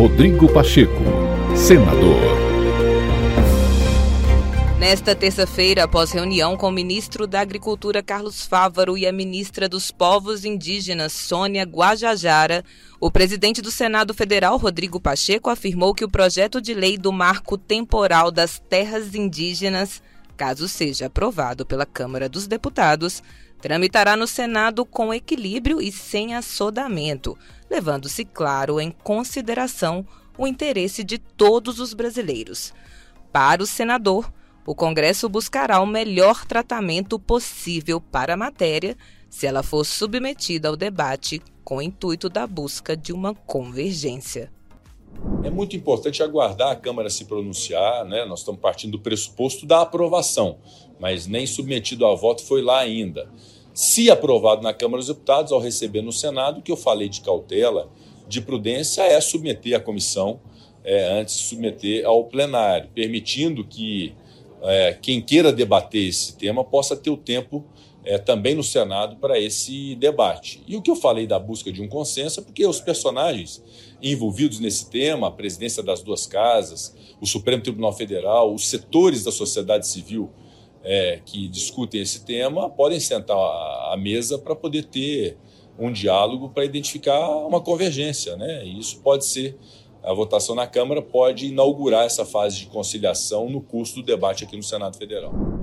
Rodrigo Pacheco, senador. Nesta terça-feira, após reunião com o ministro da Agricultura Carlos Fávaro e a ministra dos Povos Indígenas Sônia Guajajara, o presidente do Senado Federal Rodrigo Pacheco afirmou que o projeto de lei do marco temporal das terras indígenas, caso seja aprovado pela Câmara dos Deputados, tramitará no Senado com equilíbrio e sem assodamento, levando-se, claro, em consideração o interesse de todos os brasileiros. Para o senador, o Congresso buscará o melhor tratamento possível para a matéria se ela for submetida ao debate com o intuito da busca de uma convergência. É muito importante aguardar a Câmara se pronunciar, né? Nós estamos partindo do pressuposto da aprovação, mas nem submetido a voto foi lá ainda. Se aprovado na Câmara dos Deputados, ao receber no Senado, o que eu falei de cautela, de prudência, é submeter à comissão é, antes de submeter ao plenário, permitindo que é, quem queira debater esse tema possa ter o tempo é, também no Senado para esse debate. E o que eu falei da busca de um consenso é porque os personagens envolvidos nesse tema, a presidência das duas casas, o Supremo Tribunal Federal, os setores da sociedade civil é, que discutem esse tema, podem sentar à mesa para poder ter um diálogo para identificar uma convergência. Né? E isso pode ser a votação na Câmara pode inaugurar essa fase de conciliação no curso do debate aqui no Senado Federal.